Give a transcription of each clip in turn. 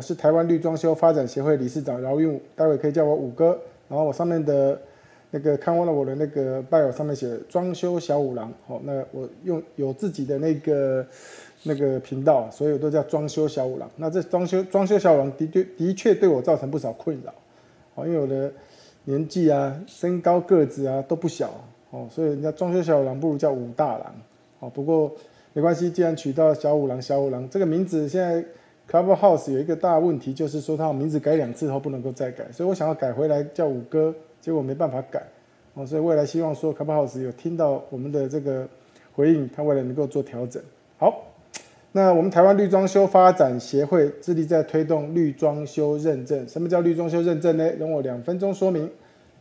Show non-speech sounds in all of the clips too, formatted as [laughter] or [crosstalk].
我是台湾绿装修发展协会理事长饶运武，待会可以叫我五哥。然后我上面的那个看完了我的那个 bio 上面写装修小五郎，哦，那我用有自己的那个那个频道，所以我都叫装修小五郎。那这装修装修小五郎的确的确对我造成不少困扰，哦，因为我的年纪啊、身高个子啊都不小，哦，所以人家装修小五郎不如叫武大郎，哦，不过没关系，既然取到小五郎，小五郎这个名字现在。Clubhouse 有一个大问题，就是说他名字改两次后不能够再改，所以我想要改回来叫五哥，结果没办法改，哦，所以未来希望说 Clubhouse 有听到我们的这个回应，他未来能够做调整。好，那我们台湾绿装修发展协会致力在推动绿装修认证。什么叫绿装修认证呢？容我两分钟说明，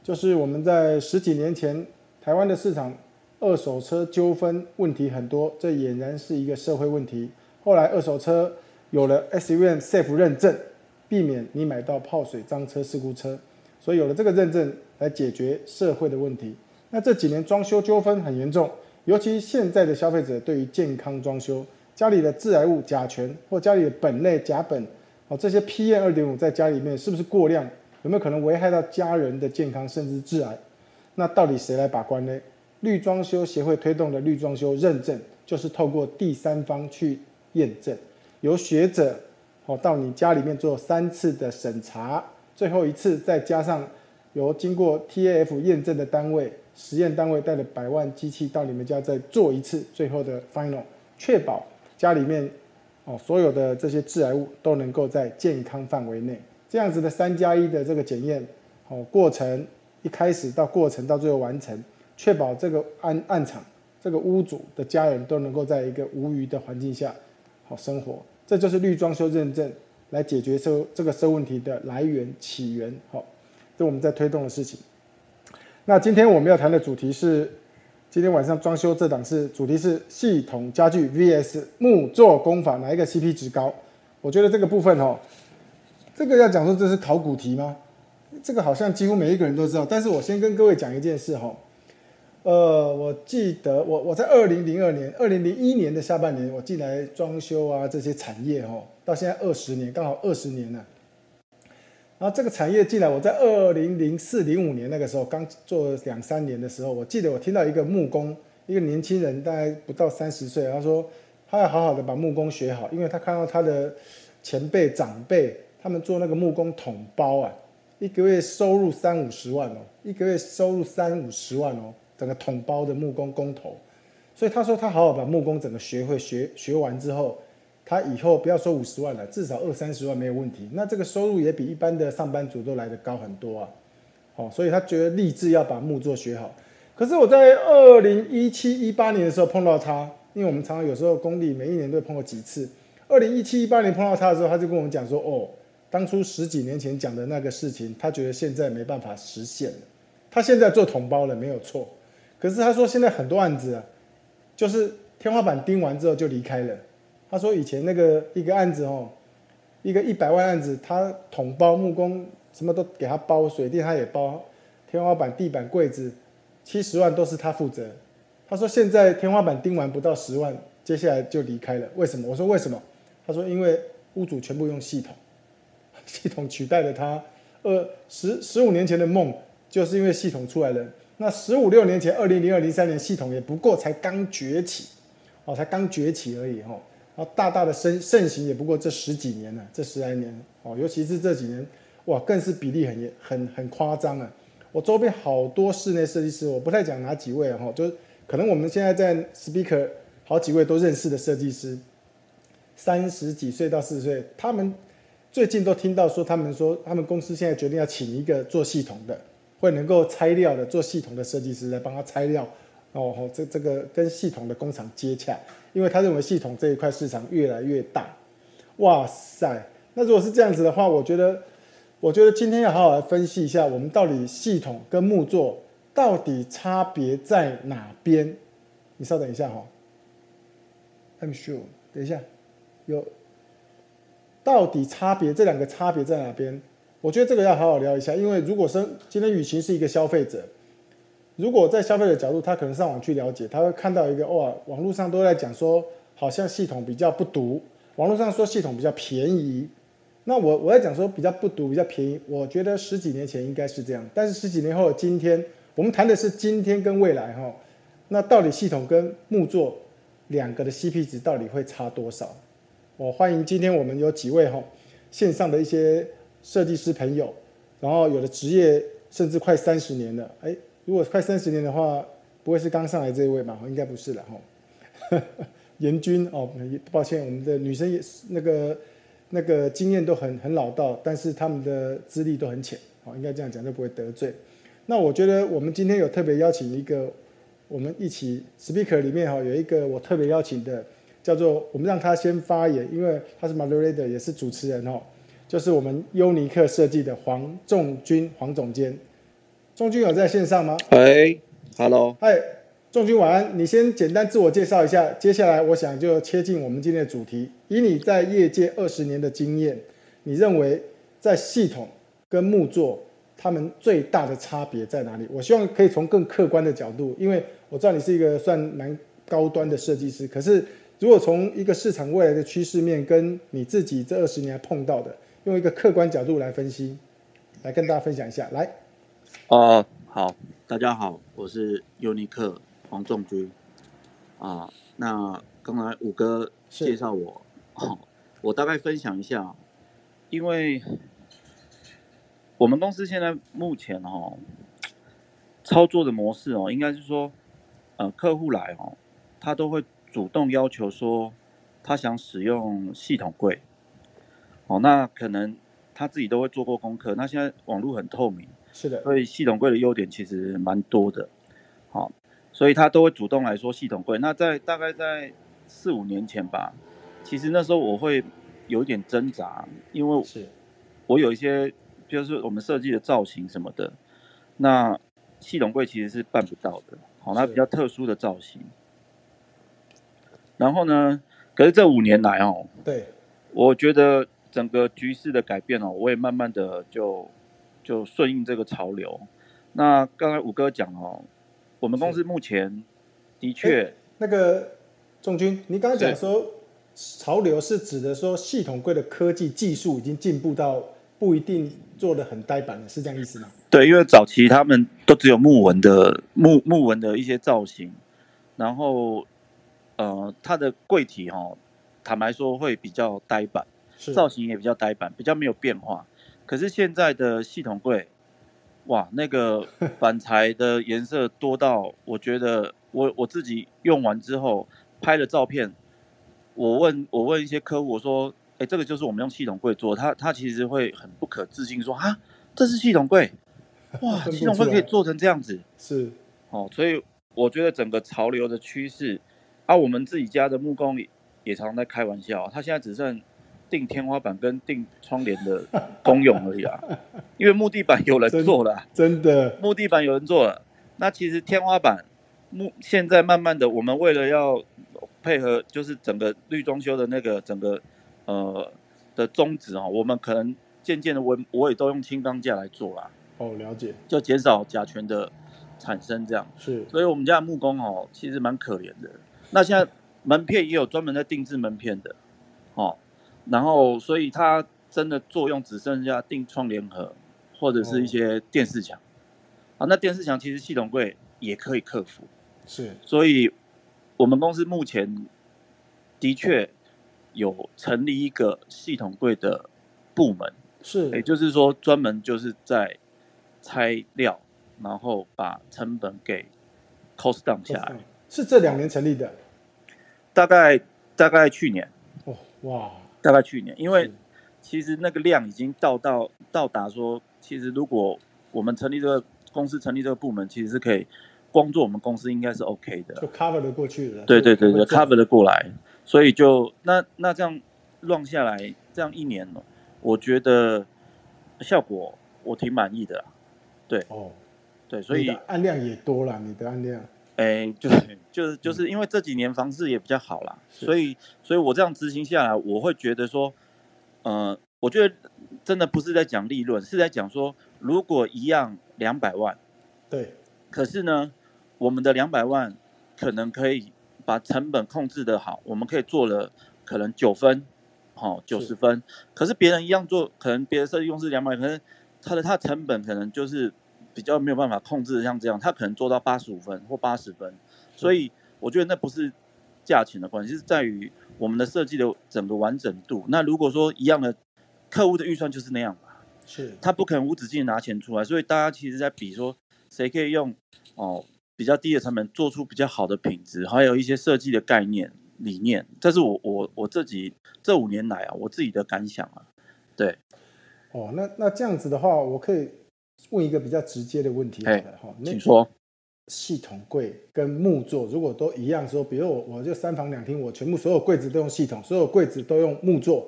就是我们在十几年前，台湾的市场二手车纠纷问题很多，这俨然是一个社会问题。后来二手车有了 SUM Safe 认证，避免你买到泡水脏车事故车，所以有了这个认证来解决社会的问题。那这几年装修纠纷很严重，尤其现在的消费者对于健康装修，家里的致癌物甲醛或家里的苯类甲苯，哦这些 PM 二点五在家里面是不是过量，有没有可能危害到家人的健康甚至致癌？那到底谁来把关呢？绿装修协会推动的绿装修认证，就是透过第三方去验证。由学者哦到你家里面做三次的审查，最后一次再加上由经过 TAF 验证的单位实验单位带着百万机器到你们家再做一次最后的 final，确保家里面哦所有的这些致癌物都能够在健康范围内。这样子的三加一的这个检验哦过程一开始到过程到最后完成，确保这个暗暗场这个屋主的家人都能够在一个无虞的环境下。好生活，这就是绿装修认证来解决收这个收问题的来源起源。好，这我们在推动的事情。那今天我们要谈的主题是，今天晚上装修这档是主题是系统家具 VS 木作工法，哪一个 CP 值高？我觉得这个部分哦，这个要讲说这是考古题吗？这个好像几乎每一个人都知道。但是我先跟各位讲一件事哈。呃，我记得我我在二零零二年、二零零一年的下半年，我进来装修啊这些产业哈，到现在二十年，刚好二十年了。然后这个产业进来，我在二零零四零五年那个时候刚做两三年的时候，我记得我听到一个木工，一个年轻人，大概不到三十岁，他说他要好好的把木工学好，因为他看到他的前辈长辈他们做那个木工桶包啊，一个月收入三五十万哦，一个月收入三五十万哦。整个桶包的木工工头，所以他说他好好把木工整个学会学学完之后，他以后不要说五十万了，至少二三十万没有问题。那这个收入也比一般的上班族都来得高很多啊。哦，所以他觉得立志要把木作学好。可是我在二零一七一八年的时候碰到他，因为我们常常有时候工地每一年都碰过几次。二零一七一八年碰到他的时候，他就跟我们讲说：“哦，当初十几年前讲的那个事情，他觉得现在没办法实现了。他现在做桶包了，没有错。”可是他说现在很多案子啊，就是天花板钉完之后就离开了。他说以前那个一个案子哦，一个一百万案子，他统包木工什么都给他包，水电他也包，天花板、地板、柜子七十万都是他负责。他说现在天花板钉完不到十万，接下来就离开了。为什么？我说为什么？他说因为屋主全部用系统，系统取代了他。呃，十十五年前的梦，就是因为系统出来了。那十五六年前，二零零二零三年系统也不过才刚崛起，哦，才刚崛起而已，哦，然后大大的盛盛行也不过这十几年了，这十来年，哦，尤其是这几年，哇，更是比例很很很夸张啊！我周边好多室内设计师，我不太讲哪几位哈，就是可能我们现在在 speaker 好几位都认识的设计师，三十几岁到四十岁，他们最近都听到说，他们说他们公司现在决定要请一个做系统的。会能够拆料的做系统的设计师来帮他拆料，哦，这这个跟系统的工厂接洽，因为他认为系统这一块市场越来越大。哇塞，那如果是这样子的话，我觉得，我觉得今天要好好来分析一下，我们到底系统跟木作到底差别在哪边？你稍等一下哈，I'm sure，等一下，有，到底差别这两个差别在哪边？我觉得这个要好好聊一下，因为如果是今天雨晴是一个消费者，如果在消费者角度，他可能上网去了解，他会看到一个哇，网络上都在讲说，好像系统比较不毒，网络上说系统比较便宜，那我我在讲说比较不毒比较便宜，我觉得十几年前应该是这样，但是十几年后今天我们谈的是今天跟未来哈，那到底系统跟木座两个的 CP 值到底会差多少？我欢迎今天我们有几位哈线上的一些设计师朋友，然后有的职业甚至快三十年了，哎，如果快三十年的话，不会是刚上来这一位吧？应该不是了哈。[laughs] 严军哦，抱歉，我们的女生也是那个那个经验都很很老道，但是他们的资历都很浅，哦，应该这样讲就不会得罪。那我觉得我们今天有特别邀请一个，我们一起 speaker 里面哈有一个我特别邀请的。叫做我们让他先发言，因为他是 moderator 也是主持人哦，就是我们优尼克设计的黄仲军黄总监，仲军有在线上吗？喂，Hello，嗨，仲军晚安，你先简单自我介绍一下，接下来我想就切进我们今天的主题。以你在业界二十年的经验，你认为在系统跟木作他们最大的差别在哪里？我希望可以从更客观的角度，因为我知道你是一个算蛮高端的设计师，可是。如果从一个市场未来的趋势面，跟你自己这二十年碰到的，用一个客观角度来分析，来跟大家分享一下。来，哦，好，大家好，我是尤尼克黄仲军。啊，那刚才五哥介绍我，我大概分享一下，因为我们公司现在目前哦，操作的模式哦，应该是说，呃，客户来哦，他都会。主动要求说他想使用系统柜，哦，那可能他自己都会做过功课。那现在网络很透明，是的，所以系统柜的优点其实蛮多的，好，所以他都会主动来说系统柜。那在大概在四五年前吧，其实那时候我会有一点挣扎，因为是我有一些就是我们设计的造型什么的，那系统柜其实是办不到的，好，那比较特殊的造型。然后呢？可是这五年来哦，对，我觉得整个局势的改变哦，我也慢慢的就就顺应这个潮流。那刚才五哥讲哦，我们公司目前的确那个仲军，你刚刚讲说潮流是指的说系统柜的科技技术已经进步到不一定做的很呆板了，是这样意思吗？对，因为早期他们都只有木纹的木木纹的一些造型，然后。呃，它的柜体哦，坦白说会比较呆板，造型也比较呆板，比较没有变化。可是现在的系统柜，哇，那个 [laughs] 板材的颜色多到，我觉得我我自己用完之后拍了照片，我问我问一些客户，我说，哎，这个就是我们用系统柜做，他他其实会很不可置信，说啊，这是系统柜，[laughs] 哇，系统柜可以做成这样子，是，哦，所以我觉得整个潮流的趋势。啊，我们自己家的木工也常常在开玩笑，他现在只剩钉天花板跟钉窗帘的功用而已啊，[laughs] 因为木地板有人做了，[laughs] 真的，木地板有人做了，那其实天花板木现在慢慢的，我们为了要配合，就是整个绿装修的那个整个呃的宗旨啊，我们可能渐渐的我我也都用轻钢架来做啦。哦，了解，就减少甲醛的产生，这样。是，所以我们家的木工哦，其实蛮可怜的。那现在门片也有专门在定制门片的，哦，然后所以它真的作用只剩下定窗联合或者是一些电视墙，啊，那电视墙其实系统柜也可以克服，是，所以我们公司目前的确有成立一个系统柜的部门，是，也就是说专门就是在拆料，然后把成本给 cost down 下来。是这两年成立的，大概大概去年，哦哇，大概去年，因为其实那个量已经到到到达说，其实如果我们成立这个公司成立这个部门，其实是可以光做我们公司应该是 OK 的，就 cover 的过去了，对对对对，cover 的过来，所以就那那这样乱下来，这样一年了，我觉得效果我挺满意的，对。哦，对，所以案量也多了，你的案量。哎，就是 [laughs] 就是就是因为这几年房市也比较好啦，所以所以我这样执行下来，我会觉得说，呃，我觉得真的不是在讲利润，是在讲说，如果一样两百万，对，可是呢，我们的两百万可能可以把成本控制的好，我们可以做了可能九分，好九十分，可是别人一样做，可能别的设计公司两百，可能他的他的成本可能就是比较没有办法控制，像这样，他可能做到八十五分或八十分，所以我觉得那不是价钱的关系，是在于我们的设计的整个完整度。那如果说一样的客户的预算就是那样吧，是他不可能无止境拿钱出来，所以大家其实在比说谁可以用哦比较低的成本做出比较好的品质，还有一些设计的概念。理念，这是我我我自己这五年来啊，我自己的感想啊，对，哦，那那这样子的话，我可以问一个比较直接的问题，好了哈，请说，系统柜跟木座如果都一样，说，比如我我就三房两厅，我全部所有柜子都用系统，所有柜子都用木座，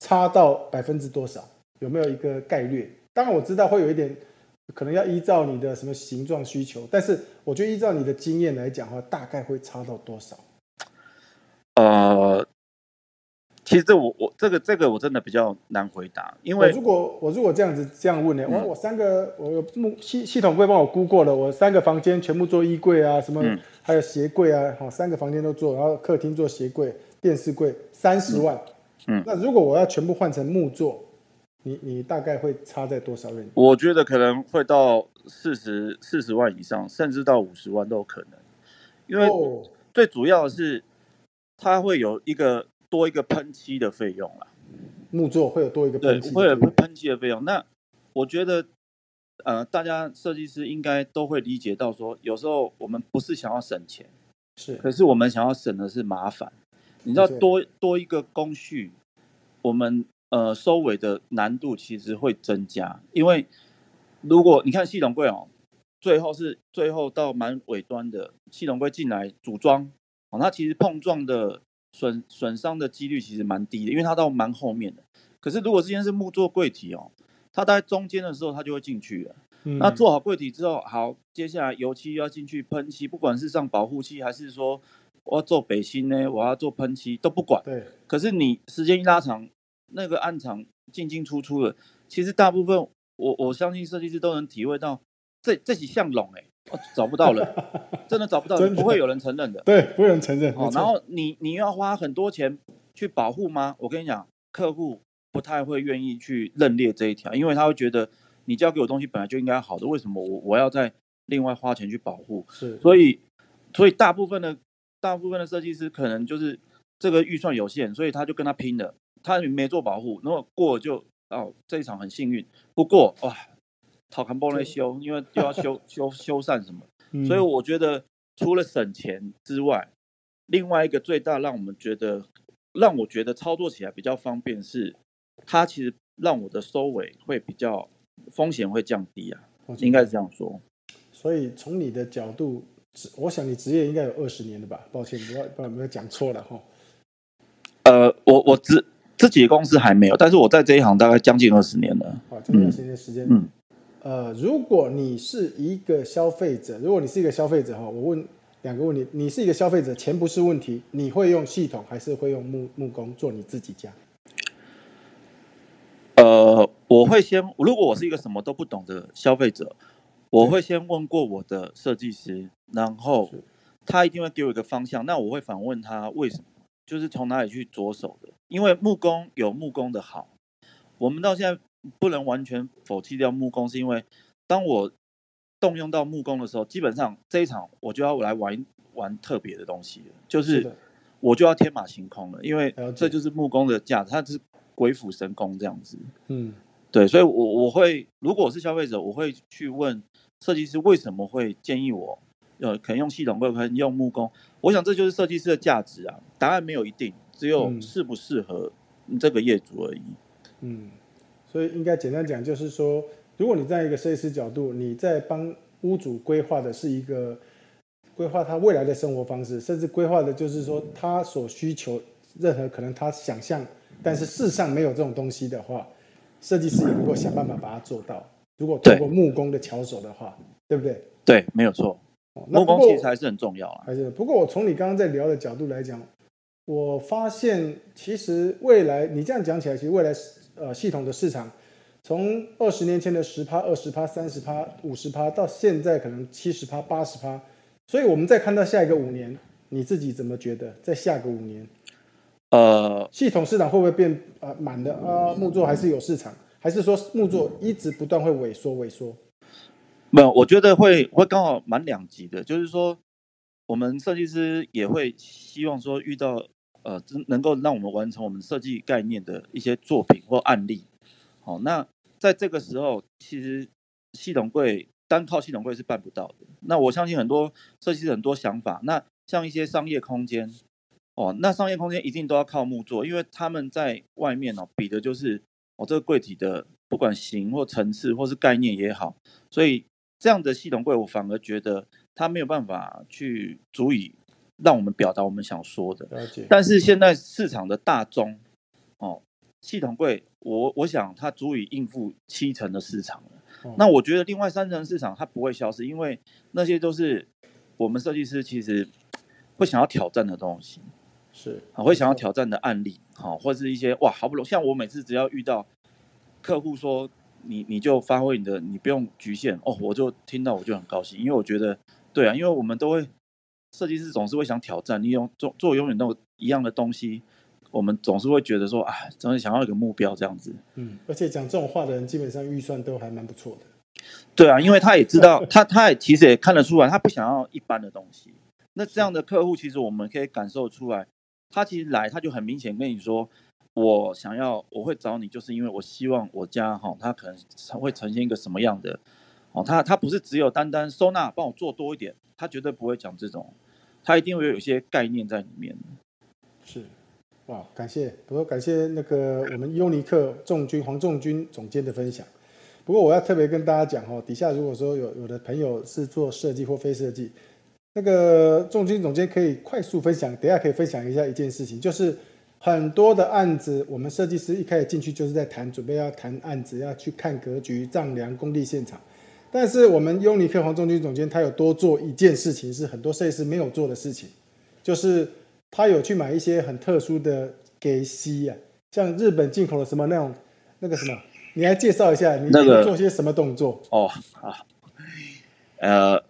差到百分之多少？有没有一个概率？当然我知道会有一点，可能要依照你的什么形状需求，但是我觉得依照你的经验来讲的话，大概会差到多少？呃，其实这我我这个这个我真的比较难回答，因为如果我如果这样子这样问呢，我我三个我木系系统会帮我估过了，我三个房间全部做衣柜啊，什么还有鞋柜啊，好三个房间都做，然后客厅做鞋柜、电视柜，三十万。嗯，那如果我要全部换成木做，你你大概会差在多少人？我觉得可能会到四十四十万以上，甚至到五十万都有可能，因为最主要的是。它会有一个多一个喷漆的费用啦，木作会有多一个对，会有喷漆的费用。那我觉得，呃，大家设计师应该都会理解到，说有时候我们不是想要省钱，是，可是我们想要省的是麻烦。你知道，多多一个工序，我们呃收尾的难度其实会增加。因为如果你看系统柜哦，最后是最后到蛮尾端的系统柜进来组装。它其实碰撞的损损伤的几率其实蛮低的，因为它到蛮后面的。可是如果之前是木做柜体哦，它在中间的时候它就会进去了。那做好柜体之后，好，接下来油漆要进去喷漆，不管是上保护漆还是说我要做北芯呢，我要做喷漆都不管。对。可是你时间一拉长，那个暗场进进出出的，其实大部分我我相信设计师都能体会到，这这几项拢哎。找不到了，[laughs] 真的找不到，不会有人承认的。对，不会有人承认。哦，然后你你要花很多钱去保护吗？我跟你讲，客户不太会愿意去认列这一条，因为他会觉得你交给我东西本来就应该好的，为什么我我要再另外花钱去保护？是，所以所以大部分的大部分的设计师可能就是这个预算有限，所以他就跟他拼了，他没做保护，然后过就哦这一场很幸运，不过哇。好看玻璃修，因为又要修修修缮什么，所以我觉得除了省钱之外，另外一个最大让我们觉得让我觉得操作起来比较方便是，它其实让我的收尾会比较风险会降低啊，应该是这样说。所以从你的角度，我想你职业应该有二十年了吧？抱歉，不要不要没有讲错了哈。呃，我我自自己的公司还没有，但是我在这一行大概将近二十年了。好，这么长时间时间，嗯。呃，如果你是一个消费者，如果你是一个消费者哈，我问两个问题：你是一个消费者，钱不是问题，你会用系统还是会用木木工做你自己家？呃，我会先，如果我是一个什么都不懂的消费者，我会先问过我的设计师，然后他一定会给我一个方向，那我会反问他为什么，就是从哪里去着手的？因为木工有木工的好，我们到现在。不能完全否弃掉木工，是因为当我动用到木工的时候，基本上这一场我就要来玩玩特别的东西了，就是我就要天马行空了，因为这就是木工的价值，它是鬼斧神工这样子。嗯，对，所以，我我会如果我是消费者，我会去问设计师为什么会建议我，呃，可能用系统，或可能用木工。我想这就是设计师的价值啊。答案没有一定，只有适不适合这个业主而已。嗯。所以应该简单讲，就是说，如果你在一个设计师角度，你在帮屋主规划的是一个规划他未来的生活方式，甚至规划的就是说他所需求任何可能他想象，但是事实上没有这种东西的话，设计师也能够想办法把它做到。如果通过木工的巧手的话，对不对？对，没有错。木工其实还是很重要啊。还是不过我从你刚刚在聊的角度来讲，我发现其实未来你这样讲起来，其实未来是。呃，系统的市场从二十年前的十趴、二十趴、三十趴、五十趴，到现在可能七十趴、八十趴，所以我们再看到下一个五年，你自己怎么觉得？在下个五年，呃，系统市场会不会变呃满的啊？木作还是有市场，还是说木作一直不断会萎缩萎缩？没有，我觉得会会刚好满两级的，就是说我们设计师也会希望说遇到呃能够让我们完成我们设计概念的一些作品或案例。好，那在这个时候，其实系统柜单靠系统柜是办不到的。那我相信很多设计师很多想法，那像一些商业空间。哦，那商业空间一定都要靠木做，因为他们在外面哦比的就是哦这个柜体的不管型或层次或是概念也好，所以这样的系统柜我反而觉得它没有办法去足以让我们表达我们想说的。了解。但是现在市场的大宗哦系统柜，我我想它足以应付七成的市场了。那我觉得另外三成市场它不会消失，因为那些都是我们设计师其实会想要挑战的东西。是啊，会想要挑战的案例，好，或是一些哇，好不容易，像我每次只要遇到客户说你你就发挥你的，你不用局限哦，我就听到我就很高兴，因为我觉得对啊，因为我们都会设计师总是会想挑战，你用做做永远都一样的东西，我们总是会觉得说啊，总是想要一个目标这样子。嗯，而且讲这种话的人，基本上预算都还蛮不错的。对啊，因为他也知道，[laughs] 他他也其实也看得出来，他不想要一般的东西。那这样的客户，其实我们可以感受出来。他其实来，他就很明显跟你说，我想要，我会找你，就是因为我希望我家哈，他可能会呈现一个什么样的哦，他他不是只有单单收纳，帮我做多一点，他绝对不会讲这种，他一定会有一些概念在里面。是，哇，感谢，不过感谢那个我们优尼克仲军黄仲军总监的分享。不过我要特别跟大家讲哦，底下如果说有有的朋友是做设计或非设计。那个仲军总监可以快速分享，等下可以分享一下一件事情，就是很多的案子，我们设计师一开始进去就是在谈，准备要谈案子，要去看格局、丈量、工地现场。但是我们优尼克黄仲军总监他有多做一件事情，是很多设计师没有做的事情，就是他有去买一些很特殊的给息啊，像日本进口的什么那种那个什么，你来介绍一下，你做些什么动作？哦，好，呃。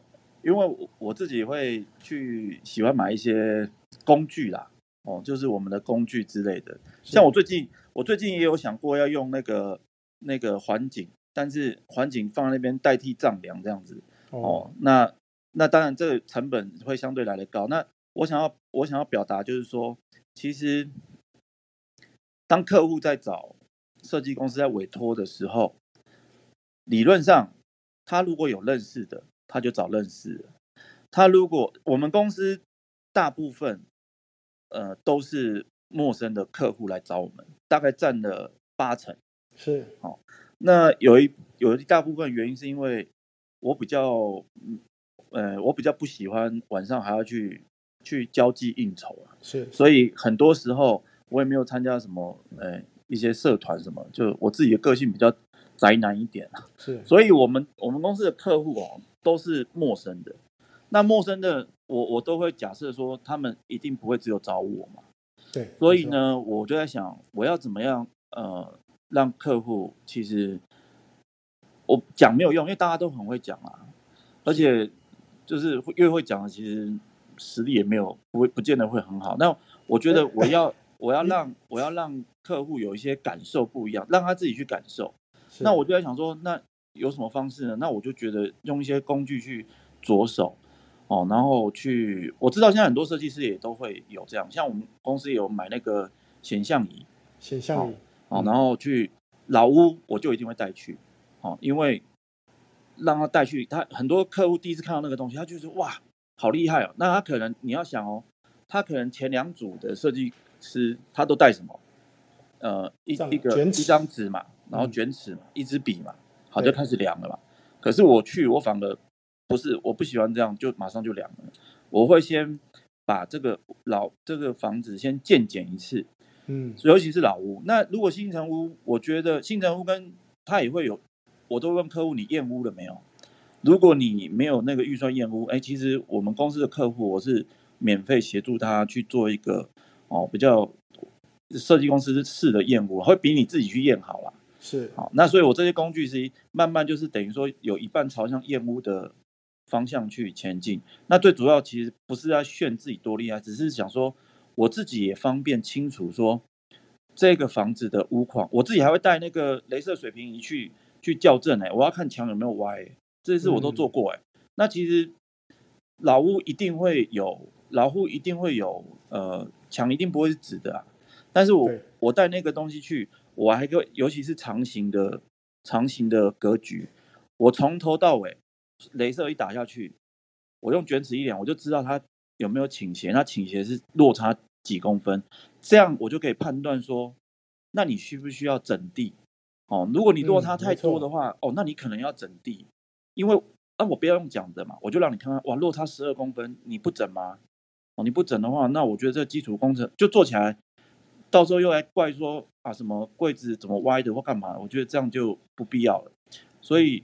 因为我我自己会去喜欢买一些工具啦，哦，就是我们的工具之类的。像我最近，我最近也有想过要用那个那个环景，但是环景放在那边代替丈量这样子。哦，那那当然这个成本会相对来的高。那我想要我想要表达就是说，其实当客户在找设计公司在委托的时候，理论上他如果有认识的。他就找认识。他如果我们公司大部分呃都是陌生的客户来找我们，大概占了八成。是，好。那有一有一大部分原因是因为我比较呃我比较不喜欢晚上还要去去交际应酬啊。是，所以很多时候我也没有参加什么呃一些社团什么，就我自己的个性比较宅男一点啊。是，所以我们我们公司的客户哦。都是陌生的，那陌生的我我都会假设说他们一定不会只有找我嘛，对，所以呢，我就在想我要怎么样呃让客户其实我讲没有用，因为大家都很会讲啊，而且就是越会讲的其实实力也没有不会不见得会很好。那我觉得 [laughs] 我要我要让我要让客户有一些感受不一样，让他自己去感受。那我就在想说那。有什么方式呢？那我就觉得用一些工具去着手哦，然后去我知道现在很多设计师也都会有这样，像我们公司有买那个显像仪，显像仪哦，然后去老屋我就一定会带去哦，因为让他带去，他很多客户第一次看到那个东西，他就是哇，好厉害哦。那他可能你要想哦，他可能前两组的设计师他都带什么？呃，一一个一张纸嘛，然后卷尺嘛，一支笔嘛。好，就开始量了嘛。可是我去，我反而不是，我不喜欢这样，就马上就量了。我会先把这个老这个房子先鉴检一次，嗯，尤其是老屋。那如果新城屋，我觉得新城屋跟他也会有，我都问客户你验屋了没有？如果你没有那个预算验屋，哎，其实我们公司的客户我是免费协助他去做一个哦比较设计公司式的验屋，会比你自己去验好了。是好，那所以我这些工具是慢慢就是等于说有一半朝向验屋的方向去前进。那最主要其实不是要炫自己多厉害，只是想说我自己也方便清楚说这个房子的屋况，我自己还会带那个镭射水平仪去去校正哎，我要看墙有没有歪，这些我都做过哎。那其实老屋一定会有，老屋一定会有，呃，墙一定不会是直的啊。但是我我带那个东西去，我还可以，尤其是长形的长形的格局，我从头到尾，镭射一打下去，我用卷尺一量，我就知道它有没有倾斜，那倾斜是落差几公分，这样我就可以判断说，那你需不需要整地？哦，如果你落差太多的话，哦，那你可能要整地，因为那我不要用讲的嘛，我就让你看看，哇，落差十二公分，你不整吗？哦，你不整的话，那我觉得这基础工程就做起来。到时候又来怪说啊什么柜子怎么歪的或干嘛？我觉得这样就不必要了。所以，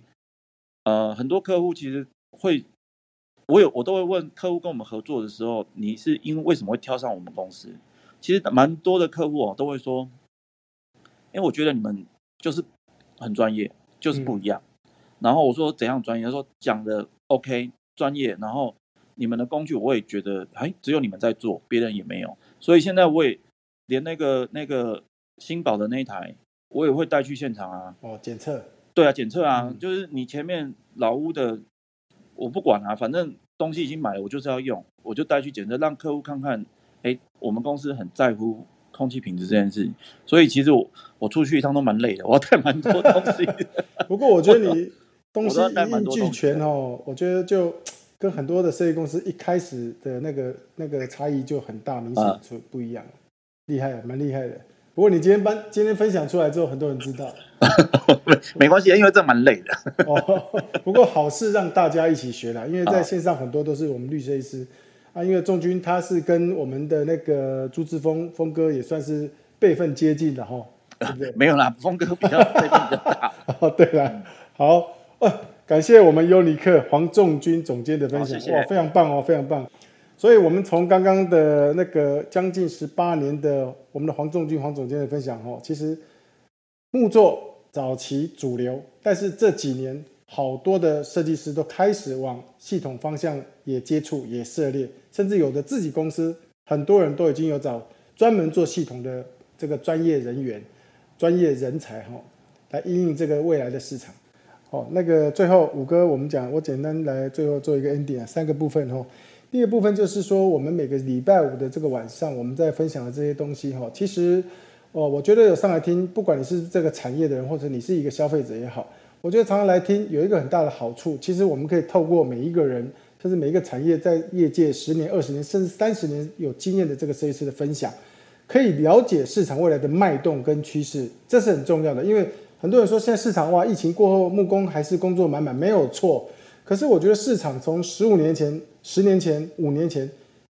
呃，很多客户其实会，我有我都会问客户跟我们合作的时候，你是因为为什么会挑上我们公司？其实蛮多的客户哦都会说，因为我觉得你们就是很专业，就是不一样。然后我说怎样专业？他说讲的 OK 专业，然后你们的工具我也觉得哎，只有你们在做，别人也没有。所以现在我也。连那个那个新宝的那一台，我也会带去现场啊。哦，检测。对啊，检测啊，就是你前面老屋的，我不管啊，反正东西已经买了，我就是要用，我就带去检测，让客户看看。哎，我们公司很在乎空气品质这件事，所以其实我我出去一趟都蛮累的，我要带蛮多东西。[laughs] 不过我觉得你 [laughs] 东西一应俱全哦，我觉得就跟很多的设计公司一开始的那个那个差异就很大，明显出不一样。厉害，蛮厉害的。不过你今天班今天分享出来之后，很多人知道，[laughs] 没关系，因为这蛮累的。哦，不过好事让大家一起学了，因为在线上很多都是我们绿设计师啊。因为仲军他是跟我们的那个朱志峰峰哥也算是辈分接近的哈，对不对？[laughs] 没有啦，峰哥比较辈分比较大。[laughs] 哦，对了，好，呃，感谢我们优尼克黄仲军总监的分享，哇，非常棒哦，非常棒。所以，我们从刚刚的那个将近十八年的我们的黄仲军黄总监的分享哦，其实木作早期主流，但是这几年好多的设计师都开始往系统方向也接触也涉猎，甚至有的自己公司很多人都已经有找专门做系统的这个专业人员、专业人才哈，来应应这个未来的市场。好，那个最后五哥，我们讲，我简单来最后做一个 ending 啊，三个部分哈。第二部分就是说，我们每个礼拜五的这个晚上，我们在分享的这些东西哈，其实，哦，我觉得有上来听，不管你是这个产业的人，或者你是一个消费者也好，我觉得常常来听有一个很大的好处，其实我们可以透过每一个人，甚至每一个产业在业界十年、二十年，甚至三十年有经验的这个设计师的分享，可以了解市场未来的脉动跟趋势，这是很重要的。因为很多人说现在市场哇，疫情过后木工还是工作满满，没有错。可是我觉得市场从十五年前。十年前、五年前，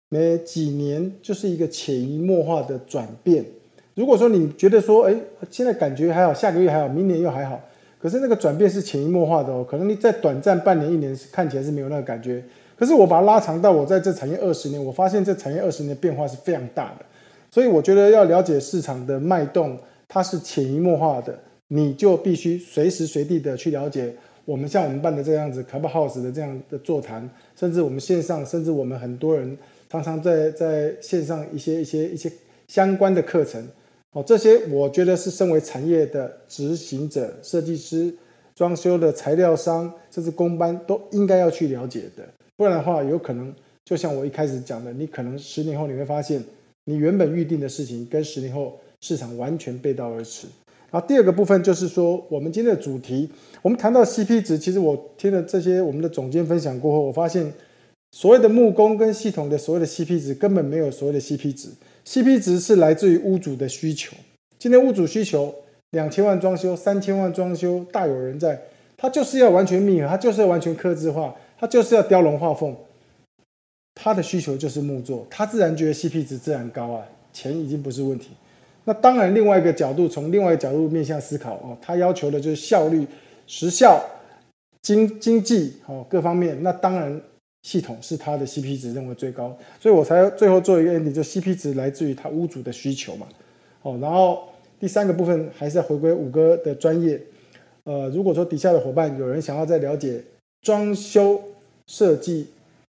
每几年就是一个潜移默化的转变。如果说你觉得说，哎，现在感觉还好，下个月还好，明年又还好，可是那个转变是潜移默化的哦。可能你在短暂半年、一年是看起来是没有那个感觉，可是我把它拉长到我在这产业二十年，我发现这产业二十年变化是非常大的。所以我觉得要了解市场的脉动，它是潜移默化的，你就必须随时随地的去了解。我们像我们办的这样子 Club House 的这样的座谈，甚至我们线上，甚至我们很多人常常在在线上一些一些一些相关的课程，哦，这些我觉得是身为产业的执行者、设计师、装修的材料商，甚至工班都应该要去了解的，不然的话，有可能就像我一开始讲的，你可能十年后你会发现，你原本预定的事情跟十年后市场完全背道而驰。然后第二个部分就是说，我们今天的主题，我们谈到 CP 值，其实我听了这些我们的总监分享过后，我发现所谓的木工跟系统的所谓的 CP 值根本没有所谓的 CP 值，CP 值是来自于屋主的需求。今天屋主需求两千万装修、三千万装修大有人在，他就是要完全密合，他就是要完全刻字化，他就是要雕龙画凤，他的需求就是木作，他自然觉得 CP 值自然高啊，钱已经不是问题。那当然，另外一个角度，从另外一个角度面向思考哦，他要求的就是效率、时效、经经济哦各方面。那当然，系统是他的 CP 值认为最高，所以我才最后做一个 ending，就 CP 值来自于他屋主的需求嘛。哦，然后第三个部分还是要回归五哥的专业。呃，如果说底下的伙伴有人想要再了解装修设计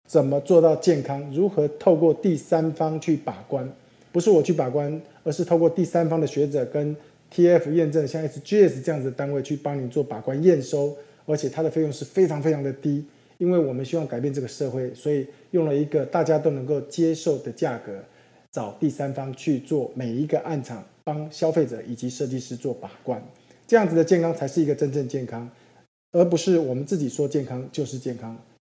怎么做到健康，如何透过第三方去把关。不是我去把关，而是透过第三方的学者跟 TF 验证，像 SGS 这样子的单位去帮你做把关验收，而且它的费用是非常非常的低，因为我们希望改变这个社会，所以用了一个大家都能够接受的价格，找第三方去做每一个暗场，帮消费者以及设计师做把关，这样子的健康才是一个真正健康，而不是我们自己说健康就是健康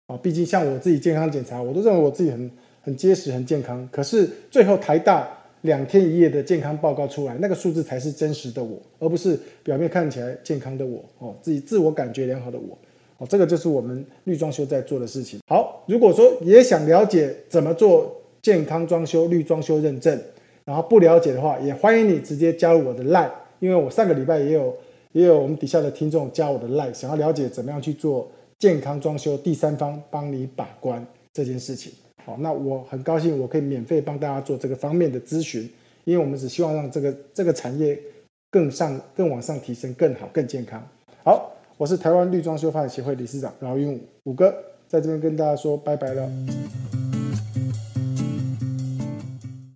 啊！毕竟像我自己健康检查，我都认为我自己很很结实、很健康，可是最后台大。两天一夜的健康报告出来，那个数字才是真实的我，而不是表面看起来健康的我哦，自己自我感觉良好的我哦，这个就是我们绿装修在做的事情。好，如果说也想了解怎么做健康装修绿装修认证，然后不了解的话，也欢迎你直接加入我的 line，因为我上个礼拜也有也有我们底下的听众加我的 line，想要了解怎么样去做健康装修第三方帮你把关这件事情。好，那我很高兴，我可以免费帮大家做这个方面的咨询，因为我们只希望让这个这个产业更上、更往上提升、更好、更健康。好，我是台湾绿装修发展协会理事长然后用五哥，在这边跟大家说拜拜了。